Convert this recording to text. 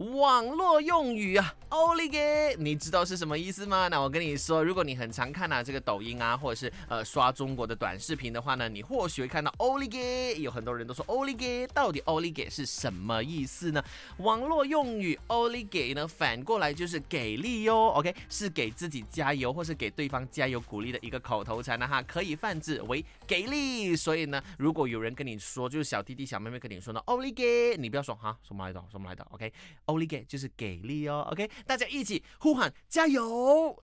网络用语啊。欧利给，你知道是什么意思吗？那我跟你说，如果你很常看啊这个抖音啊，或者是呃刷中国的短视频的话呢，你或许会看到欧利给，有很多人都说欧利给，到底欧利给是什么意思呢？网络用语欧利给呢，反过来就是给力哟，OK，是给自己加油或是给对方加油鼓励的一个口头禅呢哈，可以泛指为给力。所以呢，如果有人跟你说，就是小弟弟小妹妹跟你说呢，欧利给，你不要说哈什么来的什么来的，OK，奥利给就是给力哦，OK。大家一起呼喊加油！